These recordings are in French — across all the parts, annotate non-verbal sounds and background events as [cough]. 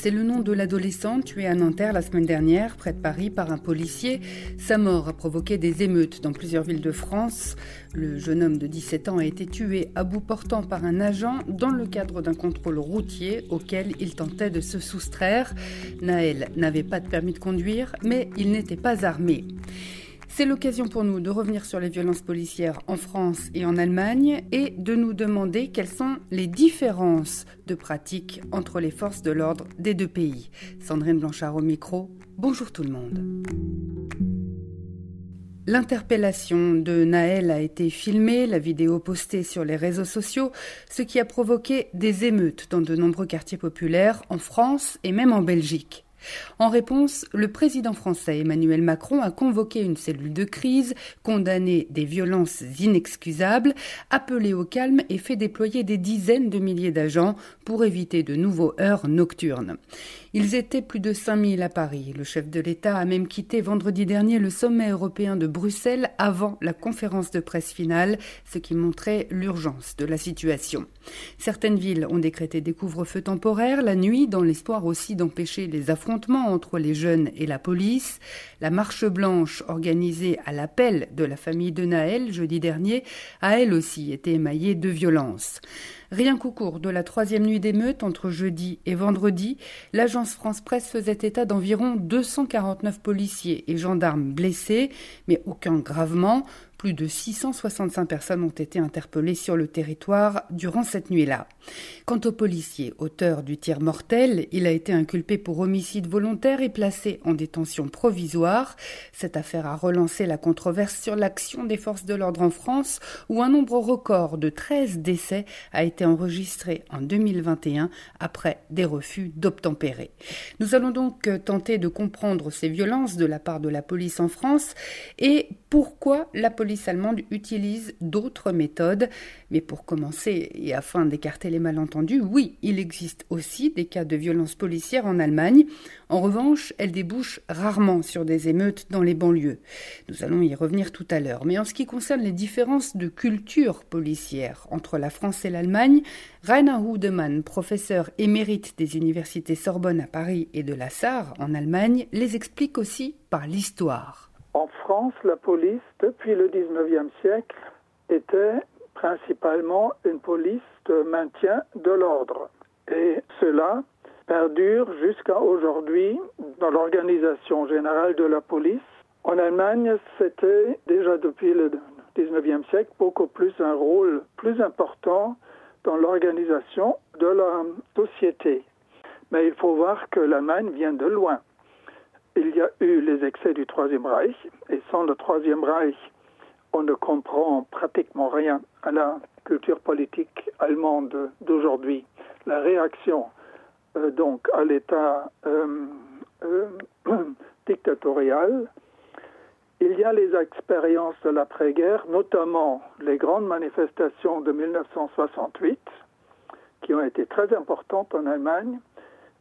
C'est le nom de l'adolescent tué à Nanterre la semaine dernière, près de Paris, par un policier. Sa mort a provoqué des émeutes dans plusieurs villes de France. Le jeune homme de 17 ans a été tué à bout portant par un agent dans le cadre d'un contrôle routier auquel il tentait de se soustraire. Naël n'avait pas de permis de conduire, mais il n'était pas armé. C'est l'occasion pour nous de revenir sur les violences policières en France et en Allemagne et de nous demander quelles sont les différences de pratiques entre les forces de l'ordre des deux pays. Sandrine Blanchard au micro. Bonjour tout le monde. L'interpellation de Naël a été filmée, la vidéo postée sur les réseaux sociaux, ce qui a provoqué des émeutes dans de nombreux quartiers populaires en France et même en Belgique. En réponse, le président français Emmanuel Macron a convoqué une cellule de crise, condamné des violences inexcusables, appelé au calme et fait déployer des dizaines de milliers d'agents pour éviter de nouveaux heurts nocturnes. Ils étaient plus de 5000 à Paris. Le chef de l'État a même quitté vendredi dernier le sommet européen de Bruxelles avant la conférence de presse finale, ce qui montrait l'urgence de la situation. Certaines villes ont décrété des couvre-feux temporaires la nuit dans l'espoir aussi d'empêcher les affrontements entre les jeunes et la police. La marche blanche organisée à l'appel de la famille de Naël jeudi dernier a elle aussi été émaillée de violence. Rien qu'au cours de la troisième nuit d'émeute entre jeudi et vendredi, l'agence France Presse faisait état d'environ 249 policiers et gendarmes blessés, mais aucun gravement. Plus de 665 personnes ont été interpellées sur le territoire durant cette nuit-là. Quant au policier, auteur du tir mortel, il a été inculpé pour homicide volontaire et placé en détention provisoire. Cette affaire a relancé la controverse sur l'action des forces de l'ordre en France, où un nombre record de 13 décès a été enregistré en 2021 après des refus d'obtempérer. Nous allons donc tenter de comprendre ces violences de la part de la police en France et pourquoi la police allemande utilise d'autres méthodes. Mais pour commencer, et afin d'écarter les malentendus, oui, il existe aussi des cas de violence policière en Allemagne. En revanche, elles débouchent rarement sur des émeutes dans les banlieues. Nous allons y revenir tout à l'heure. Mais en ce qui concerne les différences de culture policière entre la France et l'Allemagne, Rainer Hudemann, professeur émérite des universités Sorbonne à Paris et de la Sarre en Allemagne, les explique aussi par l'histoire. En France, la police, depuis le 19e siècle, était principalement une police de maintien de l'ordre. Et cela perdure jusqu'à aujourd'hui dans l'organisation générale de la police. En Allemagne, c'était déjà depuis le 19e siècle beaucoup plus un rôle plus important dans l'organisation de la société. Mais il faut voir que l'Allemagne vient de loin il y a eu les excès du Troisième Reich, et sans le Troisième Reich, on ne comprend pratiquement rien à la culture politique allemande d'aujourd'hui. La réaction euh, donc à l'État euh, euh, [clears throat] dictatorial, il y a les expériences de l'après-guerre, notamment les grandes manifestations de 1968, qui ont été très importantes en Allemagne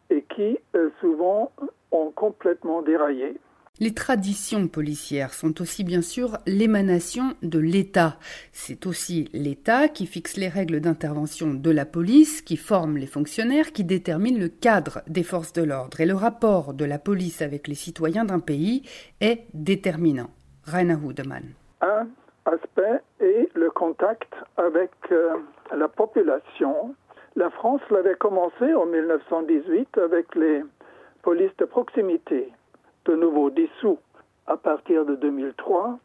et qui souvent ont complètement déraillé. Les traditions policières sont aussi bien sûr l'émanation de l'État. C'est aussi l'État qui fixe les règles d'intervention de la police, qui forme les fonctionnaires, qui détermine le cadre des forces de l'ordre. Et le rapport de la police avec les citoyens d'un pays est déterminant. Rainer. Un aspect est le contact avec euh, la population. La France l'avait commencé en 1918 avec les police de proximité, de nouveau dissous à partir de 2003.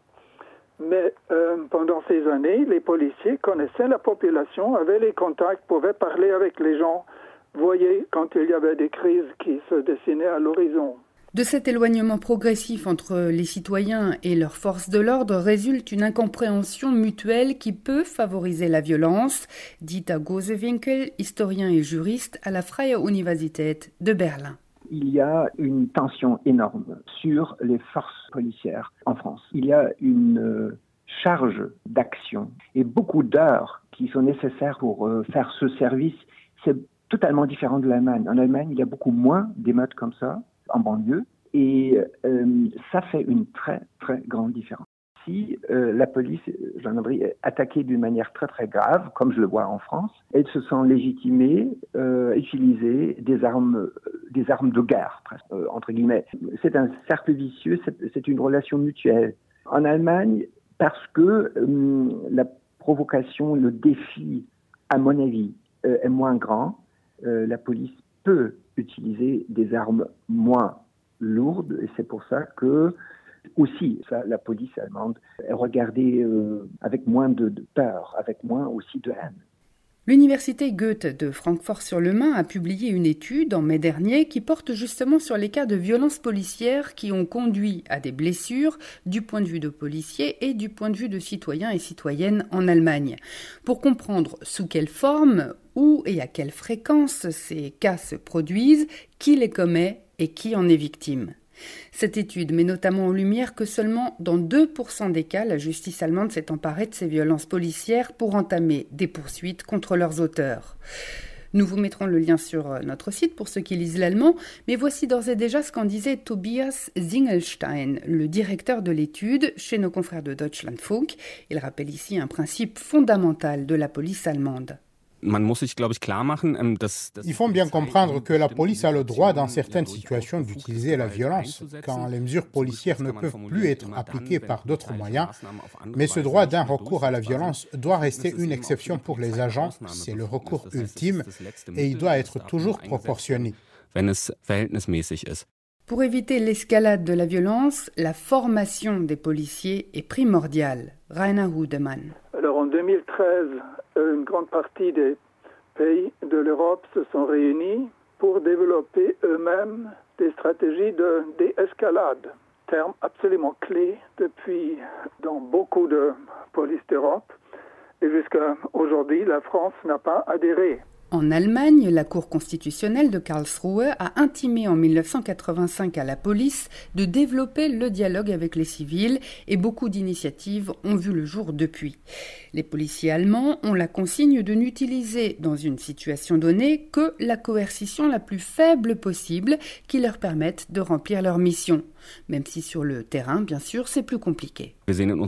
Mais euh, pendant ces années, les policiers connaissaient la population, avaient les contacts, pouvaient parler avec les gens, voyaient quand il y avait des crises qui se dessinaient à l'horizon. De cet éloignement progressif entre les citoyens et leurs forces de l'ordre résulte une incompréhension mutuelle qui peut favoriser la violence, dit à Gosewinkel, historien et juriste à la Freie Universität de Berlin il y a une tension énorme sur les forces policières en France. Il y a une euh, charge d'action et beaucoup d'heures qui sont nécessaires pour euh, faire ce service. C'est totalement différent de l'Allemagne. En Allemagne, il y a beaucoup moins d'émeutes comme ça, en banlieue, et euh, ça fait une très, très grande différence. Si euh, la police, gendarmerie, est attaquée d'une manière très, très grave, comme je le vois en France, elle se sent légitimée euh, utiliser des armes, des armes de guerre, presque, euh, entre guillemets. C'est un cercle vicieux, c'est une relation mutuelle. En Allemagne, parce que la provocation, le défi, à mon avis, est moins grand, la police peut utiliser des armes moins lourde et c'est pour ça que aussi ça, la police allemande est regardée euh, avec moins de, de peur, avec moins aussi de haine. L'université Goethe de Francfort-sur-le-Main a publié une étude en mai dernier qui porte justement sur les cas de violences policières qui ont conduit à des blessures du point de vue de policiers et du point de vue de citoyens et citoyennes en Allemagne. Pour comprendre sous quelle forme, où et à quelle fréquence ces cas se produisent, qui les commet et qui en est victime. Cette étude met notamment en lumière que seulement dans 2% des cas, la justice allemande s'est emparée de ces violences policières pour entamer des poursuites contre leurs auteurs. Nous vous mettrons le lien sur notre site pour ceux qui lisent l'allemand, mais voici d'ores et déjà ce qu'en disait Tobias Zingelstein, le directeur de l'étude chez nos confrères de Deutschlandfunk. Il rappelle ici un principe fondamental de la police allemande. Ähm, Il faut bien comprendre que la police a le droit dans certaines situations d'utiliser la violence, quand les mesures policières ne peuvent plus être appliquées par d'autres moyens. Mais ce droit d'un recours à la violence doit rester une exception pour les agents, c'est le recours ultime, et il doit être toujours proportionné. Pour éviter l'escalade de la violence, la formation des policiers est primordiale. Rainer. Alors en 2013, une grande partie des pays de l'Europe se sont réunis pour développer eux-mêmes des stratégies de déescalade, terme absolument clé depuis dans beaucoup de polices d'Europe. Et jusqu'à aujourd'hui, la France n'a pas adhéré en Allemagne, la Cour constitutionnelle de Karlsruhe a intimé en 1985 à la police de développer le dialogue avec les civils et beaucoup d'initiatives ont vu le jour depuis. Les policiers allemands ont la consigne de n'utiliser dans une situation donnée que la coercition la plus faible possible qui leur permette de remplir leur mission même si sur le terrain, bien sûr, c'est plus compliqué. Ähm,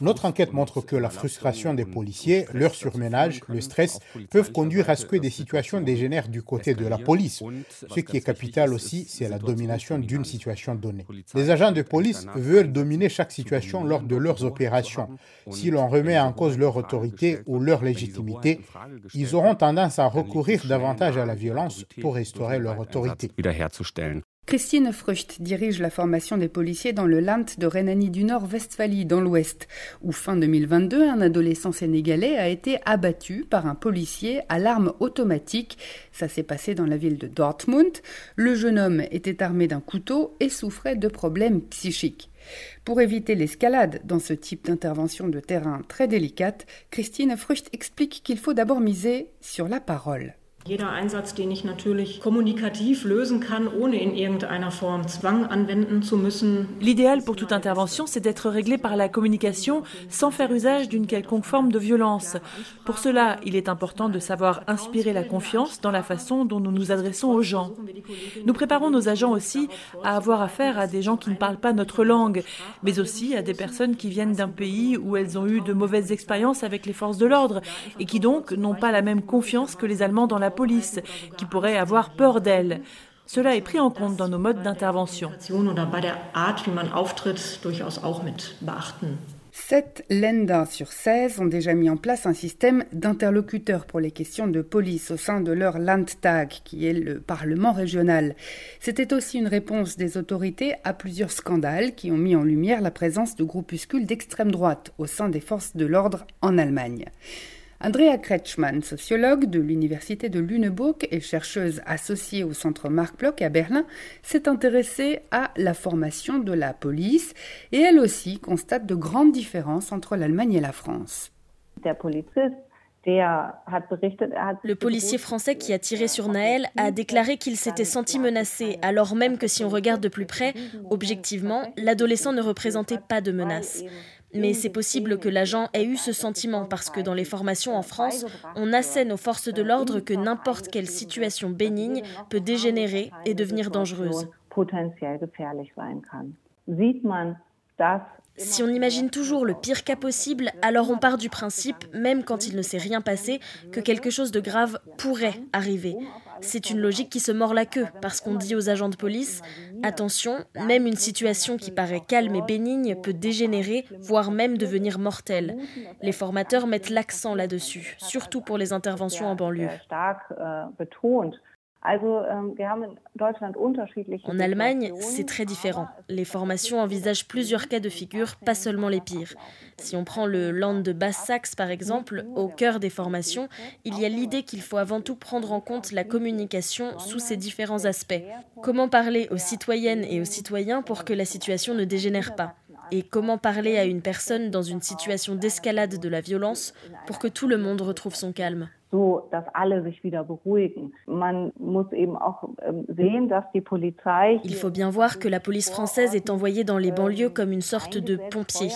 Notre enquête montre que la frustration des policiers, leur surménage, le stress peuvent conduire à ce que des situations dégénèrent du côté de la police. Ce qui est capital aussi, c'est la domination d'une situation donnée. Les agents de police veulent dominer chaque situation lors de leurs opérations. Si l'on remet en cause leur autorité ou leur légitimité, ils auront tendance à recourir davantage à la violence pour restaurer leur autorité. Christine Frucht dirige la formation des policiers dans le Land de Rhénanie du Nord-Westphalie, dans l'Ouest, où fin 2022, un adolescent sénégalais a été abattu par un policier à l'arme automatique. Ça s'est passé dans la ville de Dortmund. Le jeune homme était armé d'un couteau et souffrait de problèmes psychiques. Pour éviter l'escalade dans ce type d'intervention de terrain très délicate, Christine Frucht explique qu'il faut d'abord miser sur la parole. Jeder Einsatz, den ich natürlich kommunikativ lösen kann, ohne in irgendeiner Form Zwang anwenden zu müssen. L'idéal pour toute intervention, c'est d'être réglé par la communication sans faire usage d'une quelconque forme de violence. Pour cela, il est important de savoir inspirer la confiance dans la façon dont nous nous adressons aux gens. Nous préparons nos agents aussi à avoir affaire à des gens qui ne parlent pas notre langue, mais aussi à des personnes qui viennent d'un pays où elles ont eu de mauvaises expériences avec les forces de l'ordre et qui donc n'ont pas la même confiance que les Allemands dans la police, qui pourrait avoir peur d'elle. Cela est pris en compte dans nos modes d'intervention. Sept Länder sur 16 ont déjà mis en place un système d'interlocuteurs pour les questions de police au sein de leur Landtag, qui est le Parlement régional. C'était aussi une réponse des autorités à plusieurs scandales qui ont mis en lumière la présence de groupuscules d'extrême droite au sein des forces de l'ordre en Allemagne. Andrea Kretschmann, sociologue de l'Université de Lüneburg et chercheuse associée au Centre Marc Bloch à Berlin, s'est intéressée à la formation de la police et elle aussi constate de grandes différences entre l'Allemagne et la France. Le policier français qui a tiré sur Naël a déclaré qu'il s'était senti menacé, alors même que si on regarde de plus près, objectivement, l'adolescent ne représentait pas de menace. Mais c'est possible que l'agent ait eu ce sentiment parce que dans les formations en France, on assène aux forces de l'ordre que n'importe quelle situation bénigne peut dégénérer et devenir dangereuse. Si on imagine toujours le pire cas possible, alors on part du principe, même quand il ne s'est rien passé, que quelque chose de grave pourrait arriver. C'est une logique qui se mord la queue, parce qu'on dit aux agents de police, attention, même une situation qui paraît calme et bénigne peut dégénérer, voire même devenir mortelle. Les formateurs mettent l'accent là-dessus, surtout pour les interventions en banlieue. Ähm, en Allemagne, c'est très différent. Les formations envisagent plusieurs cas de figure, pas seulement les pires. Si on prend le Land de Basse-Saxe, par exemple, au cœur des formations, il y a l'idée qu'il faut avant tout prendre en compte la communication sous ses différents aspects. Comment parler aux citoyennes et aux citoyens pour que la situation ne dégénère pas? Et comment parler à une personne dans une situation d'escalade de la violence pour que tout le monde retrouve son calme? Il faut bien voir que la police française est envoyée dans les banlieues comme une sorte de pompier.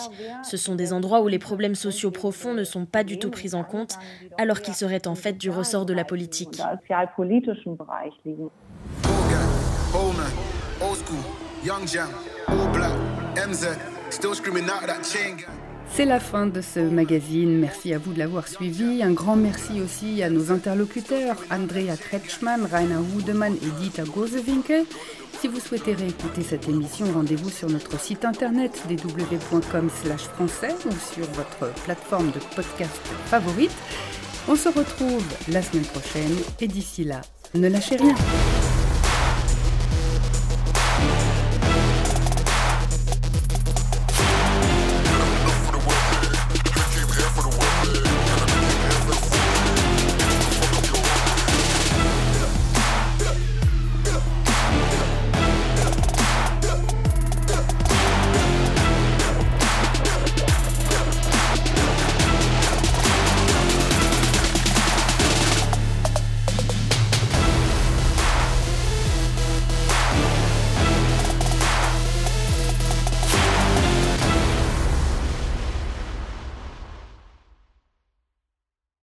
Ce sont des endroits où les problèmes sociaux profonds ne sont pas du tout pris en compte, alors qu'ils seraient en fait du ressort de la politique. C'est la fin de ce magazine. Merci à vous de l'avoir suivi. Un grand merci aussi à nos interlocuteurs, Andrea Kretschmann, Rainer Hudemann et Dieter Gosewinkel. Si vous souhaitez réécouter cette émission, rendez-vous sur notre site internet www.com français ou sur votre plateforme de podcast favorite. On se retrouve la semaine prochaine et d'ici là, ne lâchez rien.